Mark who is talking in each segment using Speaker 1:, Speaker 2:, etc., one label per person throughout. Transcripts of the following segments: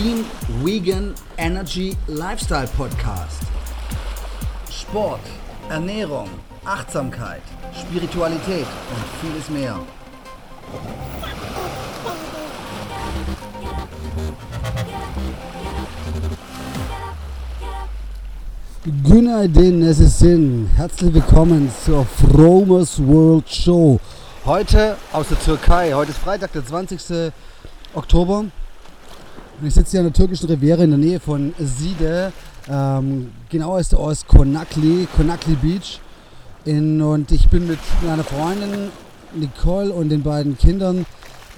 Speaker 1: Clean Vegan Energy Lifestyle Podcast. Sport, Ernährung, Achtsamkeit, Spiritualität und vieles mehr.
Speaker 2: Günaydin, es ist Sinn. Herzlich willkommen zur Fromers World Show. Heute aus der Türkei. Heute ist Freitag, der 20. Oktober. Ich sitze hier an der türkischen Riviera in der Nähe von Side. Ähm, genauer ist der Ort Konakli, Konakli Beach. In, und ich bin mit meiner Freundin Nicole und den beiden Kindern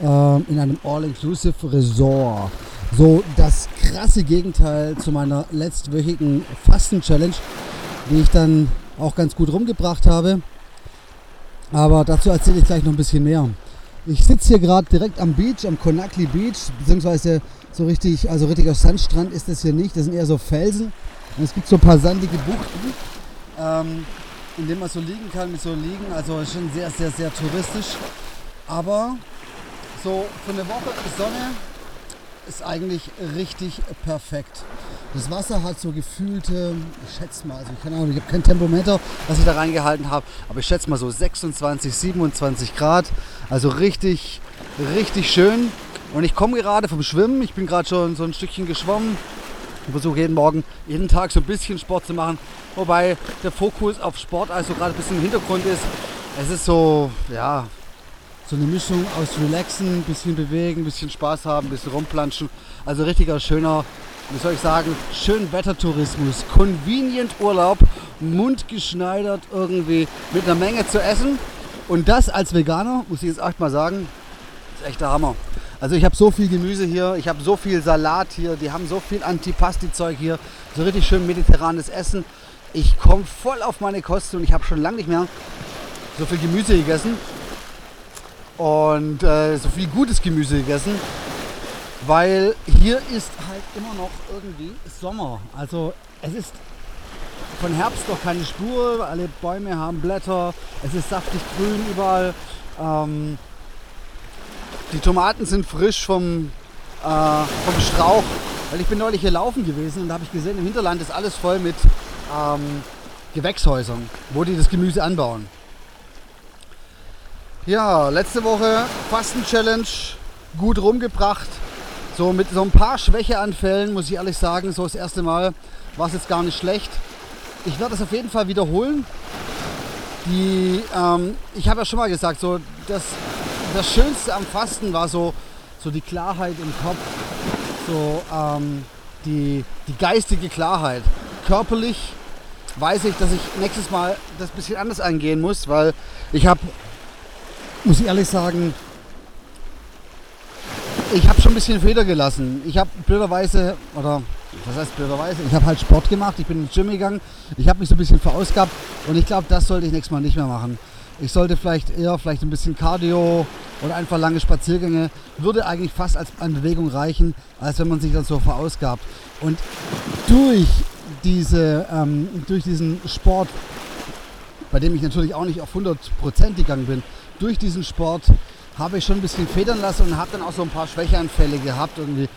Speaker 2: ähm, in einem All-Inclusive Resort. So das krasse Gegenteil zu meiner letztwöchigen Fasten-Challenge, die ich dann auch ganz gut rumgebracht habe. Aber dazu erzähle ich gleich noch ein bisschen mehr. Ich sitze hier gerade direkt am Beach, am Konakli Beach, beziehungsweise so richtig, also richtiger Sandstrand ist das hier nicht. Das sind eher so Felsen. Und es gibt so ein paar sandige Buchten, ähm, in denen man so liegen kann mit so Liegen. Also schon sehr, sehr, sehr touristisch. Aber so für eine Woche Sonne ist eigentlich richtig perfekt. Das Wasser hat so gefühlte, ich schätze mal, also ich ich habe kein Tempometer, was ich da reingehalten habe, aber ich schätze mal so 26, 27 Grad. Also richtig, richtig schön. Und ich komme gerade vom Schwimmen, ich bin gerade schon so ein Stückchen geschwommen. Ich versuche jeden Morgen, jeden Tag so ein bisschen Sport zu machen. Wobei der Fokus auf Sport also gerade ein bisschen im Hintergrund ist. Es ist so, ja, so eine Mischung aus Relaxen, ein bisschen bewegen, ein bisschen Spaß haben, ein bisschen rumplanschen. Also richtiger schöner, wie soll ich sagen, schön Wettertourismus. Convenient Urlaub, mundgeschneidert irgendwie mit einer Menge zu essen. Und das als Veganer, muss ich jetzt echt mal sagen, ist echt der Hammer. Also ich habe so viel Gemüse hier, ich habe so viel Salat hier, die haben so viel Antipasti-Zeug hier, so richtig schön mediterranes Essen. Ich komme voll auf meine Kosten und ich habe schon lange nicht mehr so viel Gemüse gegessen und äh, so viel gutes Gemüse gegessen, weil hier ist halt immer noch irgendwie Sommer. Also es ist von Herbst noch keine Spur, alle Bäume haben Blätter, es ist saftig grün überall. Ähm, die Tomaten sind frisch vom, äh, vom Strauch, weil ich bin neulich hier laufen gewesen und da habe ich gesehen, im Hinterland ist alles voll mit ähm, Gewächshäusern, wo die das Gemüse anbauen. Ja, letzte Woche Fasten-Challenge gut rumgebracht. So mit so ein paar Schwächeanfällen, muss ich ehrlich sagen, so das erste Mal war es jetzt gar nicht schlecht. Ich werde das auf jeden Fall wiederholen. Die, ähm, ich habe ja schon mal gesagt, so das, das Schönste am Fasten war so, so die Klarheit im Kopf, so ähm, die, die geistige Klarheit. Körperlich weiß ich, dass ich nächstes Mal das ein bisschen anders angehen muss, weil ich habe muss ich ehrlich sagen, ich habe schon ein bisschen Feder gelassen. Ich habe blöderweise, oder was heißt blöderweise, ich habe halt Sport gemacht, ich bin ins Gym gegangen, ich habe mich so ein bisschen verausgabt und ich glaube, das sollte ich nächstes Mal nicht mehr machen. Ich sollte vielleicht eher vielleicht ein bisschen Cardio oder einfach lange Spaziergänge, würde eigentlich fast als an Bewegung reichen, als wenn man sich dann so verausgabt. Und durch, diese, ähm, durch diesen Sport, bei dem ich natürlich auch nicht auf 100% gegangen bin, durch diesen Sport habe ich schon ein bisschen federn lassen und habe dann auch so ein paar Schwächeanfälle gehabt, irgendwie,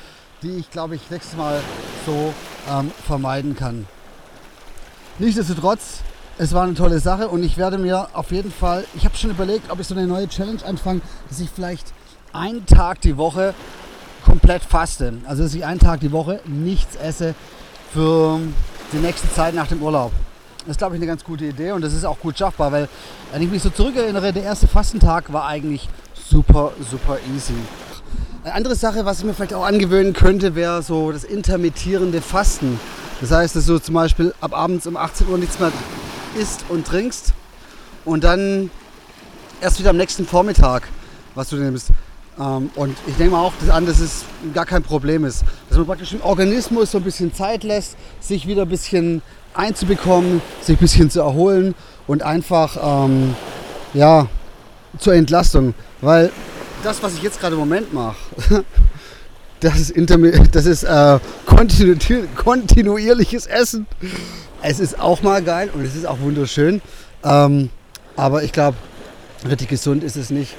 Speaker 2: die ich glaube ich nächstes Mal so ähm, vermeiden kann. Nichtsdestotrotz, es war eine tolle Sache und ich werde mir auf jeden Fall, ich habe schon überlegt, ob ich so eine neue Challenge anfange, dass ich vielleicht einen Tag die Woche komplett faste. Also dass ich einen Tag die Woche nichts esse für die nächste Zeit nach dem Urlaub. Das ist, glaube ich, eine ganz gute Idee und das ist auch gut schaffbar, weil, wenn ich mich so zurückerinnere, der erste Fastentag war eigentlich super, super easy. Eine andere Sache, was ich mir vielleicht auch angewöhnen könnte, wäre so das intermittierende Fasten. Das heißt, dass du zum Beispiel ab abends um 18 Uhr nichts mehr isst und trinkst und dann erst wieder am nächsten Vormittag, was du nimmst. Ähm, und ich denke mal auch dass an, dass es gar kein Problem ist. Dass man praktisch dem Organismus so ein bisschen Zeit lässt, sich wieder ein bisschen einzubekommen, sich ein bisschen zu erholen und einfach ähm, ja, zur Entlastung. Weil das, was ich jetzt gerade im Moment mache, das ist, das ist äh, kontinu kontinuierliches Essen. Es ist auch mal geil und es ist auch wunderschön. Ähm, aber ich glaube, richtig gesund ist es nicht.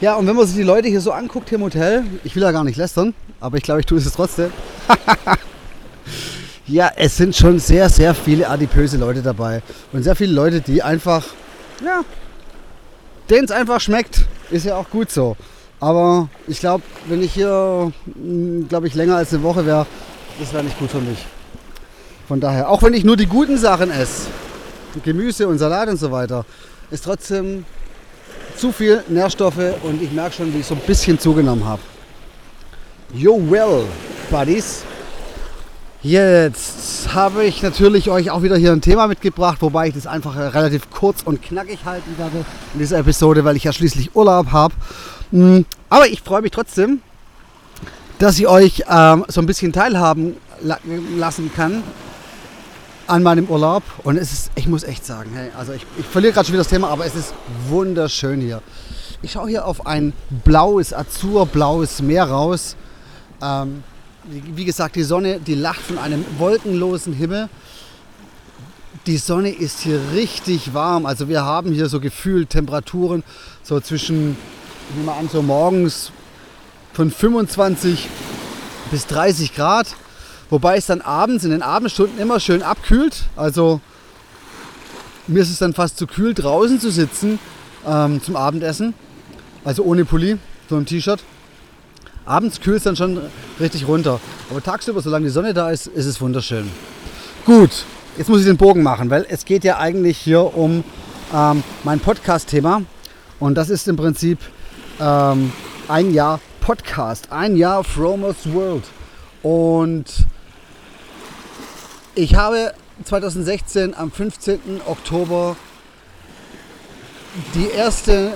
Speaker 2: Ja, und wenn man sich die Leute hier so anguckt hier im Hotel, ich will ja gar nicht lästern, aber ich glaube, ich tue es trotzdem. ja, es sind schon sehr, sehr viele adipöse Leute dabei. Und sehr viele Leute, die einfach, ja, denen es einfach schmeckt. Ist ja auch gut so. Aber ich glaube, wenn ich hier, hm, glaube ich, länger als eine Woche wäre, das wäre nicht gut für mich. Von daher, auch wenn ich nur die guten Sachen esse, Gemüse und Salat und so weiter, ist trotzdem zu viel Nährstoffe und ich merke schon, wie ich so ein bisschen zugenommen habe. Yo, well, Buddies. Jetzt habe ich natürlich euch auch wieder hier ein Thema mitgebracht, wobei ich das einfach relativ kurz und knackig halten werde in dieser Episode, weil ich ja schließlich Urlaub habe. Hm, aber ich freue mich trotzdem, dass ich euch ähm, so ein bisschen teilhaben lassen kann an meinem Urlaub. Und es ist, ich muss echt sagen, hey, also ich, ich verliere gerade schon wieder das Thema, aber es ist wunderschön hier. Ich schaue hier auf ein blaues, azurblaues Meer raus. Ähm, wie gesagt, die Sonne, die lacht von einem wolkenlosen Himmel. Die Sonne ist hier richtig warm. Also wir haben hier so gefühlt Temperaturen so zwischen, ich nehme an, so morgens von 25 bis 30 Grad. Wobei es dann abends in den Abendstunden immer schön abkühlt. Also mir ist es dann fast zu kühl draußen zu sitzen ähm, zum Abendessen. Also ohne Pulli, so im T-Shirt. Abends kühlt es dann schon richtig runter. Aber tagsüber, solange die Sonne da ist, ist es wunderschön. Gut, jetzt muss ich den Bogen machen, weil es geht ja eigentlich hier um ähm, mein Podcast-Thema. Und das ist im Prinzip ähm, ein Jahr Podcast, ein Jahr Fromers World. Und ich habe 2016 am 15. Oktober die erste,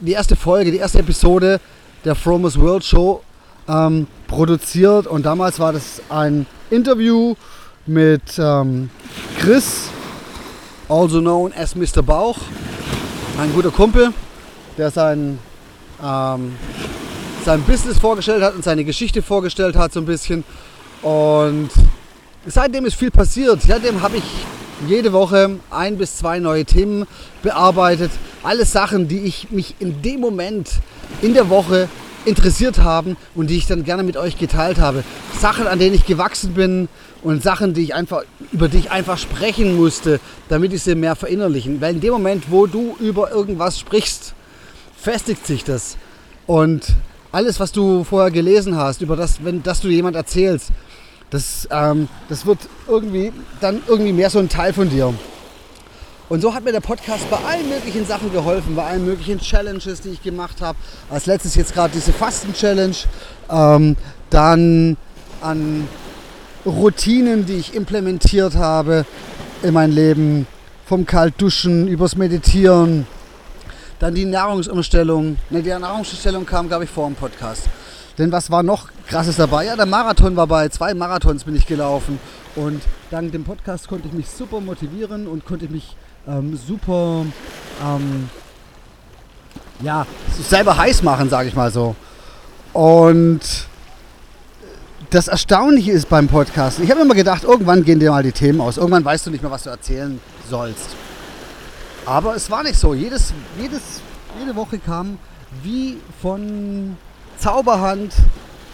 Speaker 2: die erste Folge, die erste Episode der Fromers World Show ähm, produziert und damals war das ein Interview mit ähm, Chris, also known as Mr. Bauch, ein guter Kumpel, der sein, ähm, sein Business vorgestellt hat und seine Geschichte vorgestellt hat so ein bisschen und seitdem ist viel passiert. Seitdem habe ich jede Woche ein bis zwei neue Themen bearbeitet. Alles Sachen, die ich mich in dem Moment in der Woche interessiert haben und die ich dann gerne mit euch geteilt habe. Sachen, an denen ich gewachsen bin und Sachen, die ich einfach, über die ich einfach sprechen musste, damit ich sie mehr verinnerlichen. Weil in dem Moment, wo du über irgendwas sprichst, festigt sich das. Und alles, was du vorher gelesen hast, über das, wenn das du jemand erzählst, das, ähm, das wird irgendwie dann irgendwie mehr so ein Teil von dir. Und so hat mir der Podcast bei allen möglichen Sachen geholfen, bei allen möglichen Challenges, die ich gemacht habe. Als letztes jetzt gerade diese Fasten-Challenge. Ähm, dann an Routinen, die ich implementiert habe in mein Leben. Vom Kaltduschen übers Meditieren. Dann die Nahrungsumstellung. Ne, die Nahrungsumstellung kam, glaube ich, vor dem Podcast. Denn was war noch krasses dabei? Ja, der Marathon war bei zwei Marathons bin ich gelaufen. Und dank dem Podcast konnte ich mich super motivieren und konnte mich ähm, super ähm, ja, selber heiß machen, sage ich mal so. Und das Erstaunliche ist beim Podcast, ich habe immer gedacht, irgendwann gehen dir mal die Themen aus. Irgendwann weißt du nicht mehr, was du erzählen sollst. Aber es war nicht so. Jedes, jedes, jede Woche kam wie von Zauberhand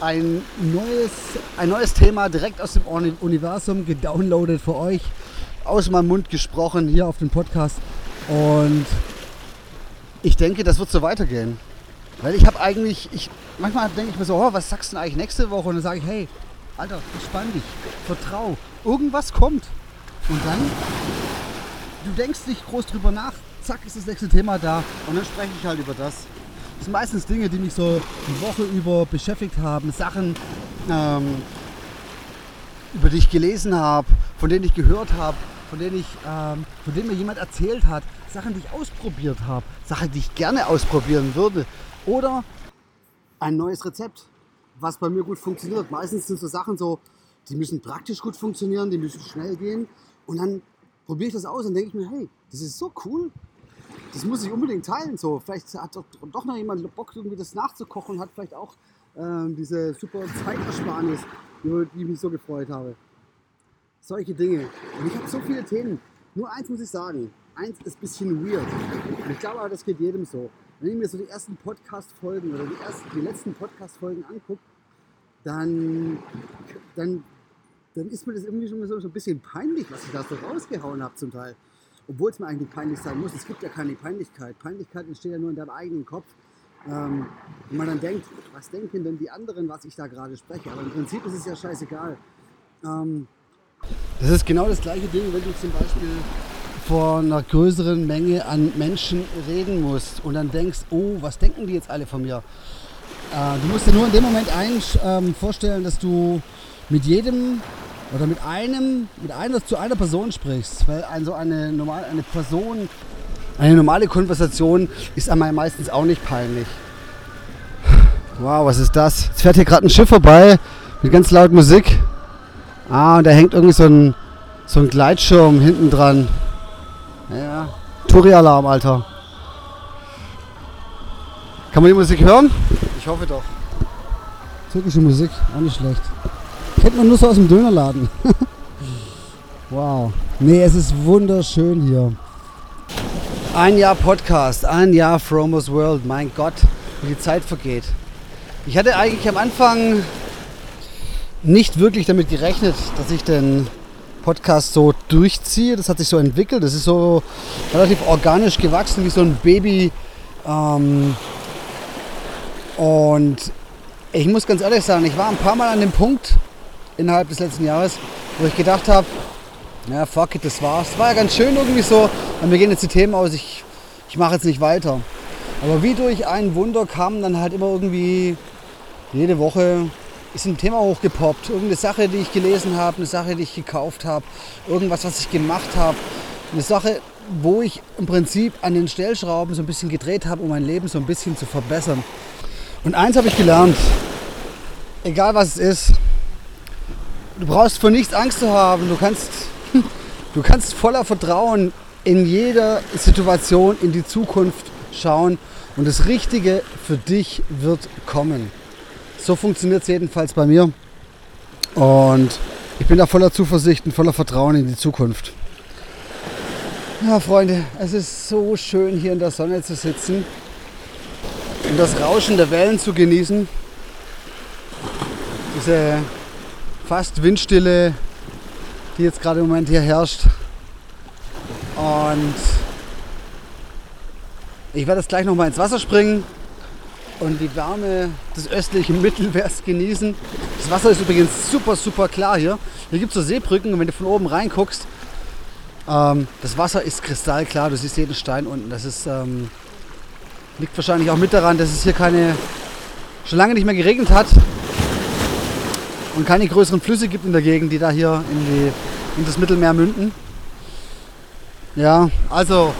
Speaker 2: ein neues, ein neues Thema direkt aus dem Universum gedownloadet für euch, aus meinem Mund gesprochen hier auf dem Podcast. Und ich denke, das wird so weitergehen. Weil ich habe eigentlich, ich, manchmal denke ich mir so, oh, was sagst du denn eigentlich nächste Woche? Und dann sage ich, hey, Alter, entspann dich, vertrau, irgendwas kommt. Und dann, du denkst nicht groß drüber nach, zack, ist das nächste Thema da und dann spreche ich halt über das. Das sind meistens Dinge, die mich so die Woche über beschäftigt haben, Sachen, ähm, über die ich gelesen habe, von denen ich gehört habe, von denen, ich, ähm, von denen mir jemand erzählt hat, Sachen, die ich ausprobiert habe, Sachen, die ich gerne ausprobieren würde. Oder ein neues Rezept, was bei mir gut funktioniert. Meistens sind so Sachen so, die müssen praktisch gut funktionieren, die müssen schnell gehen. Und dann probiere ich das aus und denke ich mir, hey, das ist so cool. Das muss ich unbedingt teilen. So, vielleicht hat doch, doch noch jemand Bock, irgendwie das nachzukochen und hat vielleicht auch ähm, diese super Zeitersparnis, die, die mich so gefreut habe. Solche Dinge. Und ich habe so viele Themen. Nur eins muss ich sagen. Eins ist ein bisschen weird. Und ich glaube, das geht jedem so. wenn ich mir so die ersten Podcast-Folgen oder die, ersten, die letzten Podcast-Folgen angucke, dann, dann, dann ist mir das irgendwie schon so ein bisschen peinlich, was ich da so rausgehauen habe zum Teil. Obwohl es mir eigentlich peinlich sein muss. Es gibt ja keine Peinlichkeit. Peinlichkeit entsteht ja nur in deinem eigenen Kopf. Ähm, und man dann denkt, was denken denn die anderen, was ich da gerade spreche? Aber im Prinzip ist es ja scheißegal. Ähm, das ist genau das gleiche Ding, wenn du zum Beispiel vor einer größeren Menge an Menschen reden musst und dann denkst, oh, was denken die jetzt alle von mir? Äh, du musst dir nur in dem Moment ein, ähm, vorstellen, dass du mit jedem oder mit einem, mit einer zu einer Person sprichst, weil also eine normale, eine Person, eine normale Konversation ist einmal meistens auch nicht peinlich. Wow, was ist das? Jetzt fährt hier gerade ein Schiff vorbei mit ganz laut Musik. Ah, und da hängt irgendwie so ein, so ein Gleitschirm hinten dran. Ja, Touri-Alarm, Alter. Kann man die Musik hören? Ich hoffe doch. Türkische Musik, auch nicht schlecht. Kennt man nur so aus dem Dönerladen. wow. Nee, es ist wunderschön hier. Ein Jahr Podcast, ein Jahr Fromos World. Mein Gott, wie die Zeit vergeht. Ich hatte eigentlich am Anfang nicht wirklich damit gerechnet, dass ich den Podcast so durchziehe. Das hat sich so entwickelt. Das ist so relativ organisch gewachsen, wie so ein Baby. Ähm und ich muss ganz ehrlich sagen, ich war ein paar Mal an dem Punkt innerhalb des letzten Jahres, wo ich gedacht habe, ja, fuck it, das war's. War ja ganz schön irgendwie so. Und mir gehen jetzt die Themen aus, ich, ich mache jetzt nicht weiter. Aber wie durch ein Wunder kam dann halt immer irgendwie jede Woche ist ein Thema hochgepoppt. Irgendeine Sache, die ich gelesen habe, eine Sache, die ich gekauft habe, irgendwas, was ich gemacht habe. Eine Sache, wo ich im Prinzip an den Stellschrauben so ein bisschen gedreht habe, um mein Leben so ein bisschen zu verbessern. Und eins habe ich gelernt, egal was es ist, du brauchst vor nichts Angst zu haben. Du kannst, du kannst voller Vertrauen in jeder Situation in die Zukunft schauen und das Richtige für dich wird kommen. So funktioniert es jedenfalls bei mir. Und ich bin da voller Zuversicht und voller Vertrauen in die Zukunft. Ja, Freunde, es ist so schön hier in der Sonne zu sitzen und das Rauschen der Wellen zu genießen. Diese fast Windstille, die jetzt gerade im Moment hier herrscht. Und ich werde jetzt gleich noch mal ins Wasser springen und die Wärme des östlichen Mittelmeers genießen. Das Wasser ist übrigens super, super klar hier. Hier gibt es so Seebrücken und wenn du von oben reinguckst, ähm, das Wasser ist kristallklar. Du siehst jeden Stein unten. Das ist, ähm, liegt wahrscheinlich auch mit daran, dass es hier keine, schon lange nicht mehr geregnet hat und keine größeren Flüsse gibt in der Gegend, die da hier in, die, in das Mittelmeer münden. Ja, also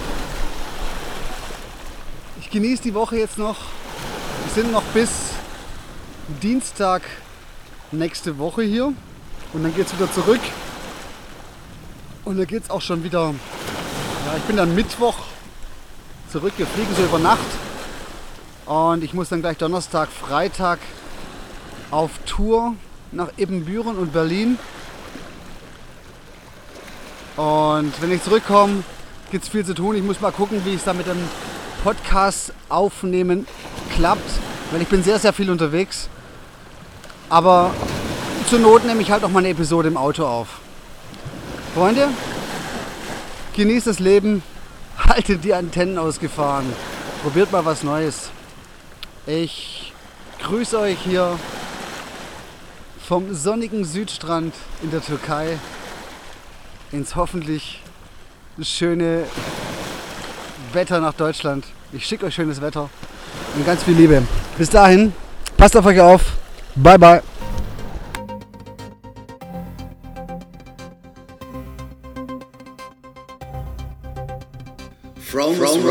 Speaker 2: ich genieße die Woche jetzt noch wir sind noch bis Dienstag nächste Woche hier und dann geht es wieder zurück. Und dann geht es auch schon wieder, ja, ich bin dann Mittwoch zurück, wir fliegen so über Nacht. Und ich muss dann gleich Donnerstag, Freitag auf Tour nach Ebenbüren und Berlin. Und wenn ich zurückkomme, gibt es viel zu tun. Ich muss mal gucken, wie es da mit dem Podcast aufnehmen klappt, weil ich bin sehr, sehr viel unterwegs. Aber zur Not nehme ich halt auch mal eine Episode im Auto auf. Freunde, genießt das Leben, haltet die Antennen ausgefahren, probiert mal was Neues. Ich grüße euch hier vom sonnigen Südstrand in der Türkei ins hoffentlich schöne Wetter nach Deutschland. Ich schicke euch schönes Wetter und ganz viel Liebe. Bis dahin, passt auf euch auf. Bye bye. From, from,